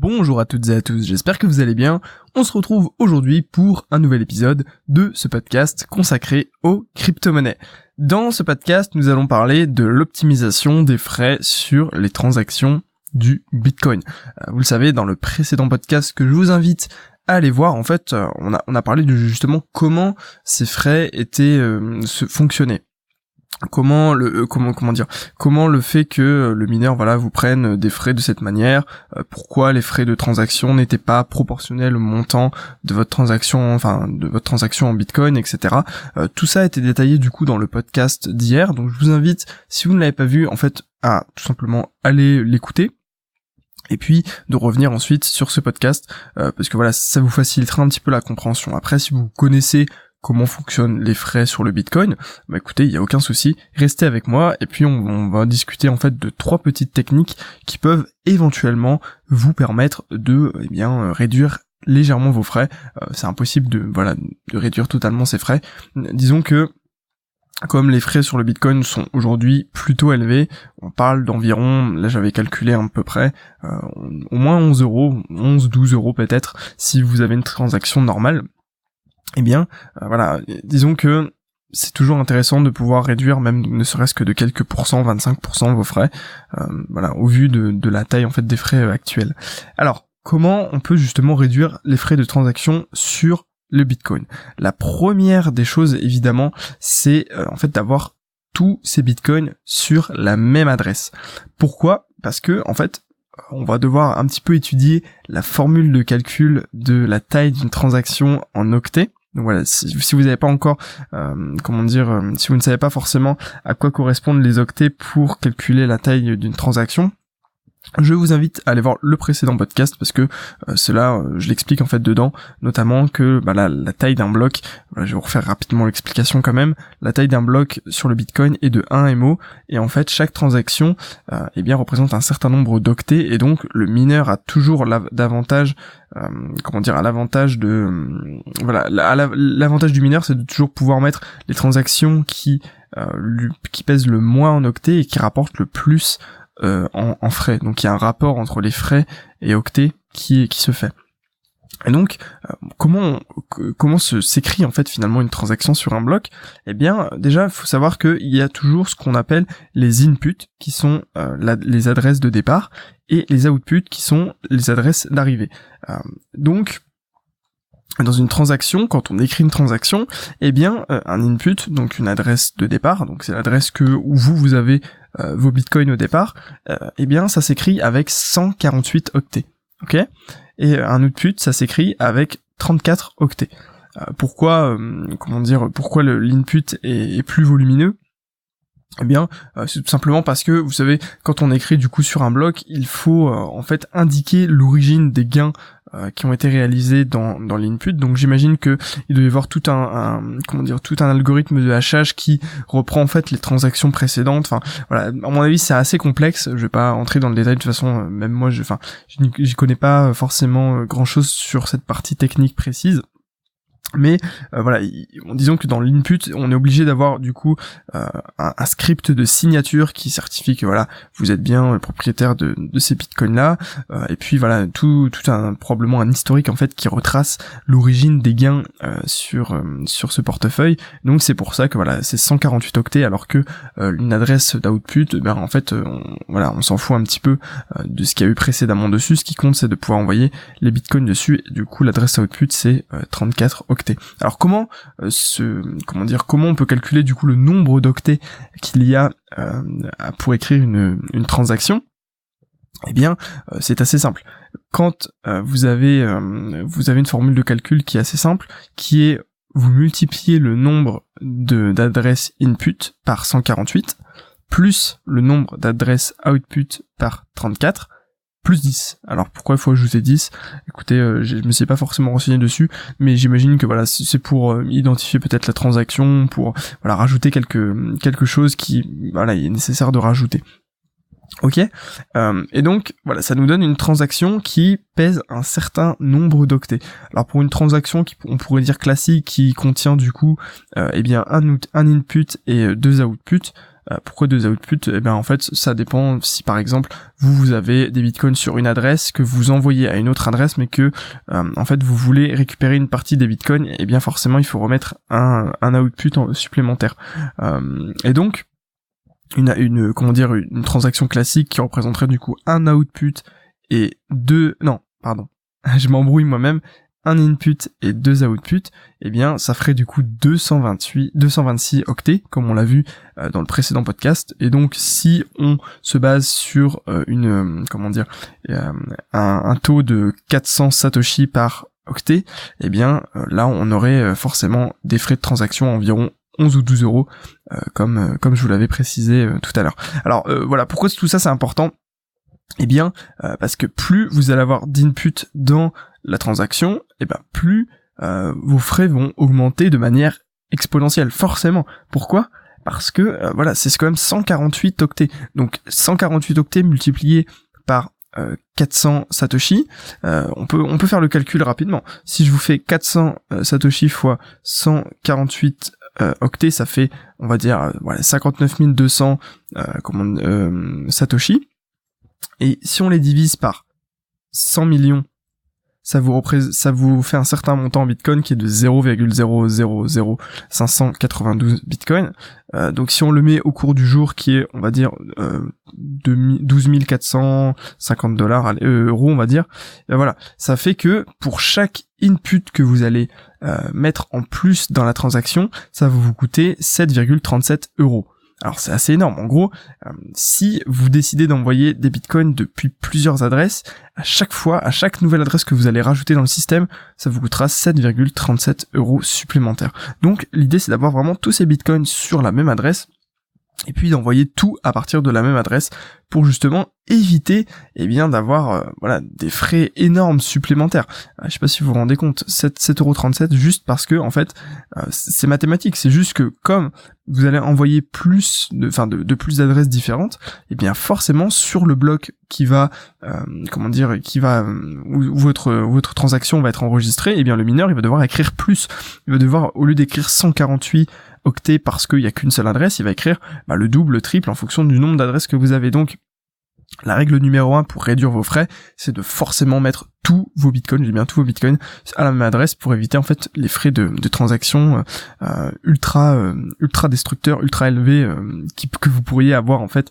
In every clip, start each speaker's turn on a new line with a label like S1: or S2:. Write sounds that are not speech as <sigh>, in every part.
S1: Bonjour à toutes et à tous, j'espère que vous allez bien. On se retrouve aujourd'hui pour un nouvel épisode de ce podcast consacré aux crypto-monnaies. Dans ce podcast, nous allons parler de l'optimisation des frais sur les transactions du Bitcoin. Euh, vous le savez, dans le précédent podcast que je vous invite à aller voir, en fait, euh, on a, parlé de justement comment ces frais étaient euh, fonctionnaient comment le euh, comment comment dire comment le fait que euh, le mineur voilà vous prenne des frais de cette manière euh, pourquoi les frais de transaction n'étaient pas proportionnels au montant de votre transaction enfin de votre transaction en bitcoin etc tout ça a été détaillé du coup dans le podcast d'hier. Donc je vous invite si vous ne l'avez pas vu en fait à tout simplement aller l'écouter. Et puis de revenir ensuite sur ce podcast parce que voilà ça vous facilitera un petit peu la compréhension. Après si vous connaissez comment fonctionnent les frais sur le Bitcoin, bah écoutez, il n'y a aucun souci, restez avec moi et puis on, va discuter en fait de trois petites techniques qui peuvent éventuellement vous permettre de eh bien euh, réduire légèrement vos frais. Euh, c'est impossible de voilà de réduire totalement ces frais. Disons que comme les frais sur le Bitcoin sont aujourd'hui plutôt élevés, on parle d'environ, là j'avais calculé à peu près, euh, au moins 11 euros, 11, 12 euros peut-être, si vous avez une transaction normale eh bien, euh, voilà, disons que c'est toujours intéressant de pouvoir réduire même ne serait-ce que de quelques pourcents, 25% vos frais, euh, voilà, au vu de, la taille en fait des frais euh, actuels. Alors, comment on peut justement réduire les frais de transaction sur le Bitcoin? La première des choses, évidemment, c'est en fait d'avoir tous ces Bitcoins sur la même adresse. Pourquoi? Parce que en fait, on va devoir un petit peu étudier la formule de calcul de la taille d'une transaction en octets. Donc voilà, si, vous n'avez pas encore, euh, comment dire, euh, si vous ne savez pas forcément à quoi correspondent les octets pour calculer la taille d'une transaction, je vous invite à aller voir le précédent podcast parce que euh, cela, euh, je l'explique en fait dedans, notamment que bah, la, taille d'un bloc, je vais vous refaire rapidement l'explication quand même, la taille d'un bloc sur le Bitcoin est de 1 MO et en fait chaque transaction euh, eh bien représente un certain nombre d'octets et donc le mineur a toujours davantage comment dire à l'avantage de voilà l'avantage du mineur c'est de toujours pouvoir mettre les transactions qui qui pèsent le moins en octets et qui rapportent le plus euh, en, frais. Donc il y a un rapport entre les frais et octets qui, qui se fait. Et donc, euh, comment comment se s'écrit en fait finalement une transaction sur un bloc? Eh bien, déjà, il faut savoir qu'il y a toujours ce qu'on appelle les inputs, qui sont euh, les adresses de départ, et les outputs, qui sont les adresses d'arrivée. donc, dans une transaction, quand on écrit une transaction, eh bien euh, un input, donc une adresse de départ, donc c'est l'adresse que vous vous avez euh, vos bitcoins au départ, euh, eh bien ça s'écrit avec 148 octets, ok? Et un output, ça s'écrit avec 34 octets. pourquoi, comment dire, pourquoi l'input est plus volumineux? Eh bien, c'est tout simplement parce que, vous savez, quand on écrit du coup sur un bloc, il faut en fait indiquer l'origine des gains euh, qui ont été réalisés dans, dans l'input. Donc j'imagine que il doit y avoir tout un, comment dire tout un algorithme de hachage qui reprend en fait les transactions précédentes. Enfin voilà, à mon avis c'est assez complexe. Je vais pas entrer dans le détail de toute façon. Euh, même moi, je, enfin, j'y connais pas forcément euh, grand chose sur cette partie technique précise. Mais euh, voilà, disons que dans l'input, on est obligé d'avoir du coup euh, un, script de signature qui certifie que voilà, vous êtes bien le propriétaire de, ces bitcoins là. Euh, et puis voilà, tout, tout un probablement un historique en fait qui retrace l'origine des gains sur sur ce portefeuille. Donc c'est pour ça que voilà, c'est 148 octets alors que une adresse d'output, ben en fait, on, voilà, on s'en fout un petit peu de ce qu'il y a eu précédemment dessus. Ce qui compte, c'est de pouvoir envoyer les bitcoins dessus. Et du coup, l'adresse output c'est 34 octets alors comment euh, comment dire comment on peut calculer du coup le nombre d'octets qu'il y a euh, pour écrire une, transaction? Eh bien, euh, c'est assez simple. Quand vous avez vous avez une formule de calcul qui est assez simple, qui est vous multipliez le nombre d'adresses input par 148 plus le nombre d'adresses output par 34 plus 10. Alors pourquoi il faut ajouter 10 Écoutez, euh, je me suis pas forcément renseigné dessus, mais j'imagine que voilà, c'est pour euh, identifier peut-être la transaction, pour voilà rajouter quelque quelque chose qui voilà il est nécessaire de rajouter. Ok? Euh, Et donc voilà, ça nous donne une transaction qui pèse un certain nombre d'octets. Alors pour une transaction qui on pourrait dire classique, qui contient du coup eh bien un, un input et deux outputs, pourquoi deux outputs? Eh bien en fait ça dépend si par exemple vous vous avez des bitcoins sur une adresse que vous envoyez à une autre adresse mais que en fait vous voulez récupérer une partie des bitcoins, eh bien forcément il faut remettre un, un output supplémentaire. et donc une, une comment dire une transaction classique qui représenterait du coup un output et deux non pardon <laughs> je m'embrouille moi-même un input et deux outputs, eh bien ça ferait du coup 228, 226 octets, comme on l'a vu euh, dans le précédent podcast. Et donc si on se base sur euh, une euh, comment dire un, taux de 400 satoshi par octet, eh bien là on aurait forcément des frais de transaction environ 11 ou 12 euros, comme comme je vous l'avais précisé tout à l'heure. Alors voilà, pourquoi tout ça c'est important? Eh bien, parce que plus vous allez avoir d'input dans la transaction, et eh ben plus euh, vos frais vont augmenter de manière exponentielle, forcément. Pourquoi? Parce que euh, voilà, c'est quand même 148 octets. Donc 148 octets multipliés par 400 euh, satoshi, on peut on peut faire le calcul rapidement. Si je vous fais 400 satoshi fois 148 octets, ça fait on va dire voilà 59 200 satoshi. Et si on les divise par 100 millions ça vous ça vous fait un certain montant en bitcoin qui est de 0,000592 bitcoin. Euh, donc si on le met au cours du jour qui est, on va dire, euh, 12 450 dollars, euh, euros, on va dire, ben voilà, ça fait que pour chaque input que vous allez euh, mettre en plus dans la transaction, ça va vous coûter 7,37 euros. Alors c'est assez énorme. En gros, euh, si vous décidez d'envoyer des bitcoins depuis plusieurs adresses, à chaque fois, à chaque nouvelle adresse que vous allez rajouter dans le système, ça vous coûtera 7,37 euros supplémentaires. Donc l'idée c'est d'avoir vraiment tous ces bitcoins sur la même adresse et puis d'envoyer tout à partir de la même adresse pour justement éviter eh bien d'avoir euh, voilà des frais énormes supplémentaires. Euh, je sais pas si vous vous rendez compte, 7,37€ juste parce que en fait euh, c'est mathématique, c'est juste que comme vous allez envoyer plus de enfin de, plus d'adresses différentes, et eh bien forcément sur le bloc qui va comment dire qui va où votre votre transaction va être enregistrée, et eh bien le mineur il va devoir écrire plus. Il va devoir au lieu d'écrire 148 octets parce qu'il n'y a qu'une seule adresse, il va écrire bah, le double, le triple en fonction du nombre d'adresses que vous avez. Donc la règle numéro un pour réduire vos frais, c'est de forcément mettre tous vos bitcoins, j'ai bien tous vos bitcoins à la même adresse pour éviter en fait les frais de, de transaction euh, ultra euh, ultra destructeurs, ultra élevés euh, que vous pourriez avoir en fait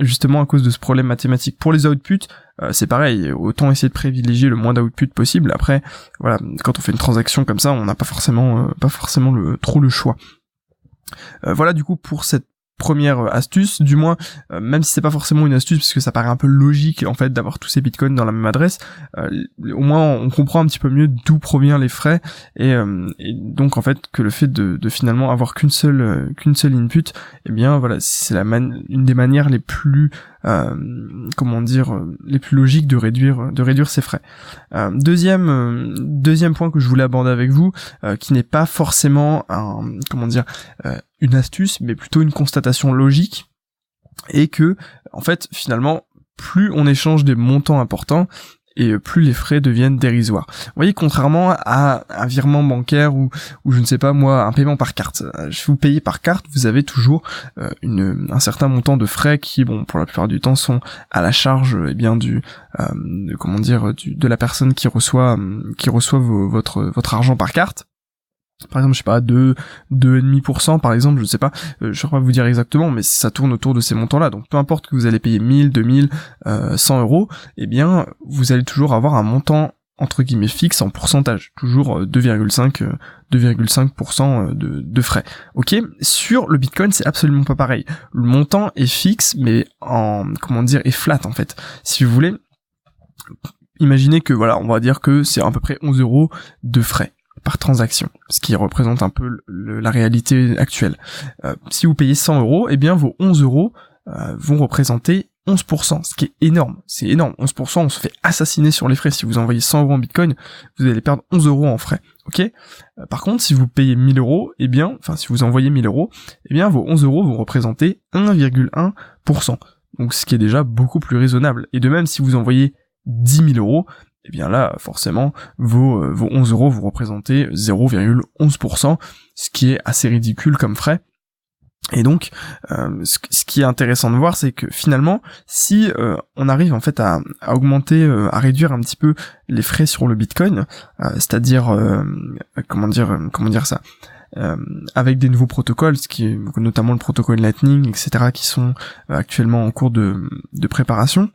S1: justement à cause de ce problème mathématique. Pour les outputs, c'est pareil, autant essayer de privilégier le moins d'outputs possible. Après, voilà, quand on fait une transaction comme ça, on n'a pas forcément pas forcément trop le choix. voilà du coup pour cette première euh, astuce, du moins, euh, même si c'est pas forcément une astuce, parce que ça paraît un peu logique en fait d'avoir tous ces bitcoins dans la même adresse, euh, au moins on comprend un petit peu mieux d'où provient les frais. Et, donc en fait que le fait de, finalement avoir qu'une seule qu'une seule input, eh bien voilà c'est la une des manières les plus comment dire les plus logiques de réduire de réduire ses frais. deuxième deuxième point que je voulais aborder avec vous, qui n'est pas forcément un comment dire une astuce, mais plutôt une constatation logique, et que, en fait, finalement, plus on échange des montants importants, et plus les frais deviennent dérisoires. Vous voyez, contrairement à un virement bancaire ou, ou je ne sais pas moi, un paiement par carte. Je vous payez par carte, vous avez toujours euh, un certain montant de frais qui, bon, pour la plupart du temps, sont à la charge, eh bien, du, euh, comment dire, de la personne qui reçoit, qui reçoit votre, votre argent par carte par exemple, je sais pas, 2, 2,5% par exemple, je sais pas, euh, je sais pas vous dire exactement, mais ça tourne autour de ces montants-là. Donc peu importe que vous allez payer 1000, 2000, euh, 100 euros, eh bien, vous allez toujours avoir un montant entre guillemets fixe en pourcentage, toujours 2,5 euh, 2,5% euh, de, de frais. Ok, sur le Bitcoin c'est absolument pas pareil. Le montant est fixe, mais en comment dire est flat en fait. Si vous voulez, imaginez que voilà, on va dire que c'est à peu près 11 euros de frais par transaction, ce qui représente un peu la réalité actuelle. Euh, si vous payez 100 euros, eh bien vos 11 euros euh, vont représenter 11%, ce qui est énorme. C'est énorme. 11%, on se fait assassiner sur les frais. Si vous envoyez 100 euros en Bitcoin, vous allez perdre 11 euros en frais. Ok? Euh, Par contre, si vous payez 1000 euros, eh bien, enfin, si vous envoyez 1000 euros, eh bien, vos 11 euros vont représenter 1,1%. Donc, ce qui est déjà beaucoup plus raisonnable. Et de même, si vous envoyez 10 000 euros, eh bien là, forcément, vos, euh, vos 11 euros vous représentez 0,11%, ce qui est assez ridicule comme frais. Et donc, euh, ce, qui est intéressant de voir, c'est que finalement, si euh, on arrive en fait à, augmenter, à réduire un petit peu les frais sur le Bitcoin, c'est-à-dire comment dire, comment dire ça, avec des nouveaux protocoles, notamment le protocole Lightning, etc., qui sont actuellement en cours de préparation,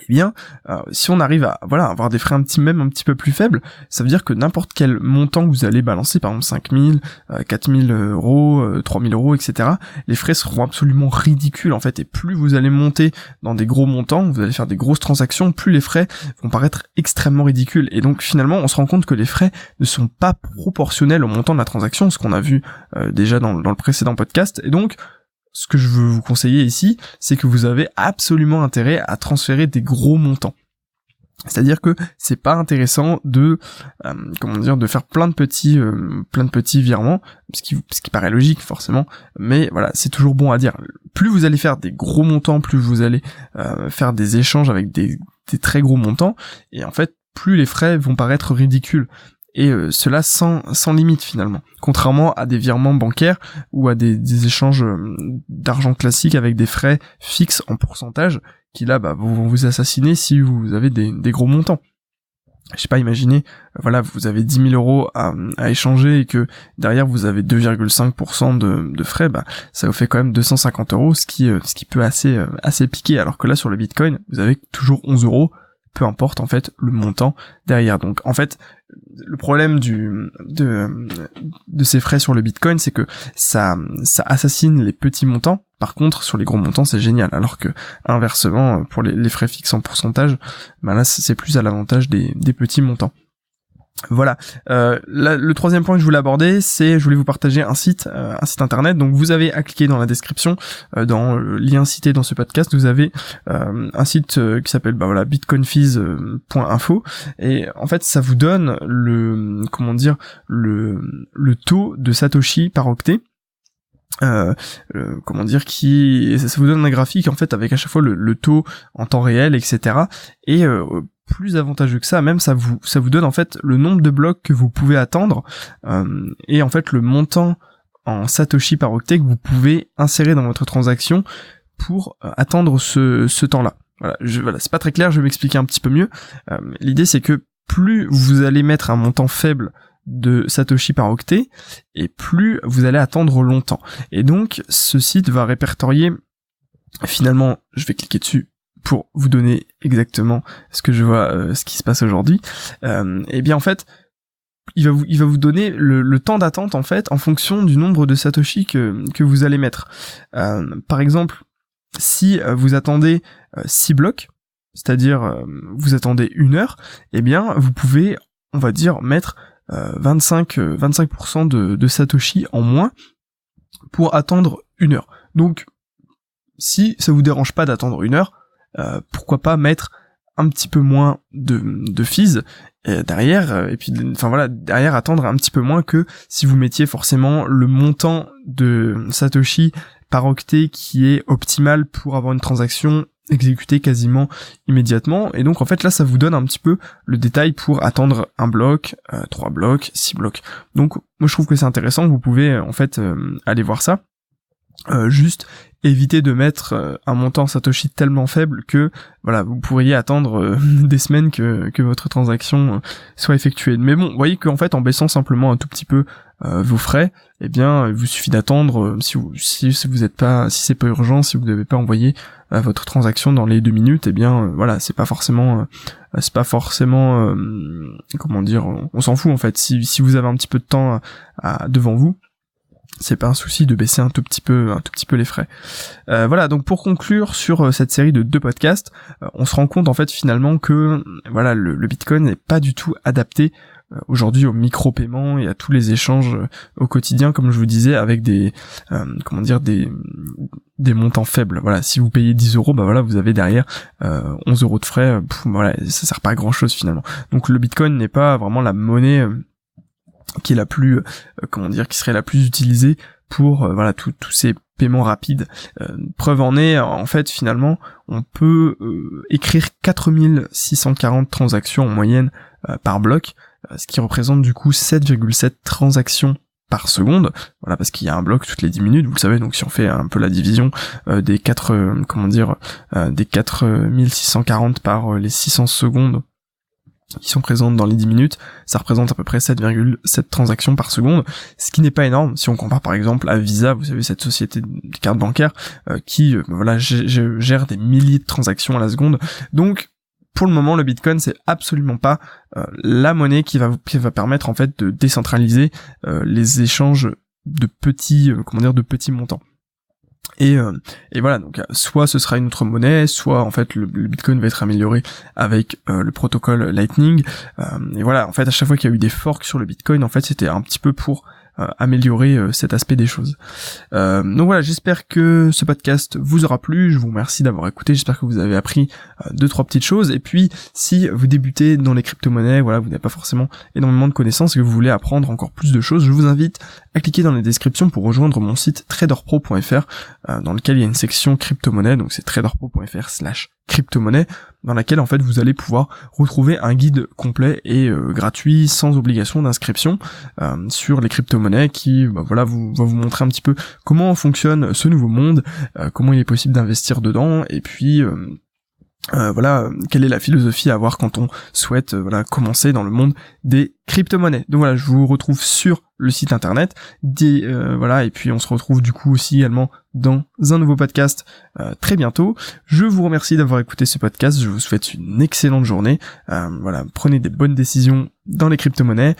S1: eh bien, euh, si on arrive à voilà avoir des frais un petit même un petit peu plus faibles, ça veut dire que n'importe quel montant que vous allez balancer, par exemple 5000, euh, 4000 euros, 3000 euh, euros, etc., les frais seront absolument ridicules en fait. Et plus vous allez monter dans des gros montants, vous allez faire des grosses transactions, plus les frais vont paraître extrêmement ridicules. Et donc finalement, on se rend compte que les frais ne sont pas proportionnels au montant de la transaction, ce qu'on a vu euh, déjà dans, dans le précédent podcast. Et donc ce que je veux vous conseiller ici, c'est que vous avez absolument intérêt à transférer des gros montants. C'est-à-dire que c'est pas intéressant de euh, comment dire de faire plein de petits euh, plein de petits virements, ce qui ce qui paraît logique forcément, mais voilà c'est toujours bon à dire. Plus vous allez faire des gros montants, plus vous allez euh, faire des échanges avec des, des très gros montants, et en fait plus les frais vont paraître ridicules et euh, cela sans, sans limite finalement. Contrairement à des virements bancaires ou à des, échanges euh, d'argent classique avec des frais fixes en pourcentage qui là bah, vont vous assassiner si vous avez des, gros montants. Je sais pas, imaginez, euh, voilà, vous avez 10 000 euros à, échanger et que derrière vous avez 2,5% de, de frais, bah ça vous fait quand même 250 euros, ce qui, ce qui peut assez, assez piquer. Alors que là sur le Bitcoin, vous avez toujours 11 euros peu importe en fait le montant derrière. Donc en fait, le problème du de, de ces frais sur le Bitcoin, c'est que ça ça assassine les petits montants. Par contre, sur les gros montants, c'est génial. Alors que inversement, pour les, frais fixes en pourcentage, ben là c'est plus à l'avantage des, des petits montants. Voilà. Euh, le troisième point que je voulais aborder, c'est je voulais vous partager un site, euh, un site internet. Donc vous avez à cliquer dans la description, euh, dans le lien cité dans ce podcast, vous avez un site qui s'appelle bah voilà bitcoinfees.info et en fait ça vous donne le comment dire le le taux de satoshi par octet. comment dire qui ça, vous donne un graphique en fait avec à chaque fois le, le taux en temps réel etc et plus avantageux que ça, même ça vous ça vous donne en fait le nombre de blocs que vous pouvez attendre euh, et en fait le montant en satoshi par octet que vous pouvez insérer dans votre transaction pour euh, attendre ce, ce temps-là. Voilà, voilà, c'est pas très clair, je vais m'expliquer un petit peu mieux. Euh, l'idée c'est que plus vous allez mettre un montant faible de Satoshi par octet, et plus vous allez attendre longtemps. Et donc, ce site va répertorier, finalement, je vais cliquer dessus pour vous donner exactement ce que je vois, euh, ce qui se passe aujourd'hui, euh, et eh bien en fait, il va vous, il va vous donner le, temps d'attente en fait en fonction du nombre de satoshi que, que vous allez mettre. Euh, par exemple, si vous attendez 6 blocs, c'est-à-dire vous attendez une heure, eh bien vous pouvez, on va dire, mettre 25 25% de, de satoshi en moins pour attendre une heure. Donc si ça vous dérange pas d'attendre une heure, euh, pourquoi pas mettre un petit peu moins de, de fees derrière euh, et puis enfin voilà derrière attendre un petit peu moins que si vous mettiez forcément le montant de Satoshi par octet qui est optimal pour avoir une transaction exécutée quasiment immédiatement et donc en fait là ça vous donne un petit peu le détail pour attendre un bloc, euh, trois blocs, six blocs. Donc moi je trouve que c'est intéressant, vous pouvez en fait aller voir ça. Euh, juste éviter de mettre euh, un montant Satoshi tellement faible que voilà vous pourriez attendre euh, <laughs> des semaines que, que votre transaction soit effectuée. Mais bon, vous voyez qu'en fait en baissant simplement un tout petit peu vos frais, eh bien il vous suffit d'attendre si vous si, vous êtes pas si c'est pas urgent, si vous n'avez pas envoyé votre transaction dans les deux minutes, eh bien voilà c'est pas forcément c'est pas forcément comment dire on, s'en fout en fait si si vous avez un petit peu de temps devant vous c'est pas un souci de baisser un tout petit peu un tout petit peu les frais. Euh, voilà, donc pour conclure sur euh, cette série de deux podcasts, euh, on se rend compte en fait finalement que voilà le, Bitcoin n'est pas du tout adapté aujourd'hui au micro-paiement et à tous les échanges au quotidien comme je vous disais avec des comment dire des des montants faibles. Voilà, si vous payez 10 euros, bah voilà, vous avez derrière 11 euros de frais. voilà, ça sert pas à grand chose finalement. Donc le Bitcoin n'est pas vraiment la monnaie qui est la plus, euh, comment dire, qui serait la plus utilisée pour euh, voilà tous ces paiements rapides. Euh, preuve en est, en fait, finalement, on peut écrire 4640 transactions en moyenne par bloc, ce qui représente du coup 7,7 transactions par seconde, voilà parce qu'il y a un bloc toutes les 10 minutes, vous le savez, donc si on fait un peu la division euh, des 4 euh, comment dire euh, des 4640 par les 600 secondes qui sont présentes dans les 10 minutes, ça représente à peu près 7,7 transactions par seconde, ce qui n'est pas énorme si on compare par exemple à Visa, vous savez cette société de cartes bancaires qui voilà gère des milliers de transactions à la seconde. Donc pour le moment, le Bitcoin, c'est absolument pas euh, la monnaie qui va, qui va permettre en fait de décentraliser euh, les échanges de petits, euh, comment dire, de petits montants. Et, et voilà, donc soit ce sera une autre monnaie, soit en fait le, Bitcoin va être amélioré avec le protocole Lightning. et voilà, en fait à chaque fois qu'il y a eu des forks sur le Bitcoin, en fait c'était un petit peu pour euh, améliorer euh, cet aspect des choses. Euh, donc voilà, j'espère que ce podcast vous aura plu. Je vous remercie d'avoir écouté. J'espère que vous avez appris deux trois petites choses. Et puis, si vous débutez dans les crypto-monnaies, voilà, vous n'avez pas forcément énormément de connaissances et que vous voulez apprendre encore plus de choses, je vous invite à cliquer dans les descriptions pour rejoindre mon site traderpro.fr, dans lequel il y a une section crypto-monnaie. Donc c'est traderpro.fr/slash crypto-monnaie dans laquelle en fait vous allez pouvoir retrouver un guide complet et euh, gratuit sans obligation d'inscription euh, sur les crypto-monnaies qui bah, voilà vous va vous montrer un petit peu comment fonctionne ce nouveau monde, euh, comment il est possible d'investir dedans et puis euh, voilà, quelle est la philosophie à avoir quand on souhaite euh, voilà commencer dans le monde des crypto-monnaies. Donc voilà, je vous retrouve sur le site internet, euh, voilà, et puis on se retrouve du coup aussi également dans un nouveau podcast très bientôt. Je vous remercie d'avoir écouté ce podcast, je vous souhaite une excellente journée. voilà, prenez des bonnes décisions dans les crypto-monnaies,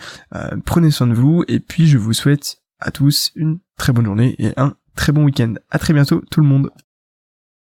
S1: prenez soin de vous, et puis je vous souhaite à tous une très bonne journée et un très bon week-end. À très bientôt tout le monde.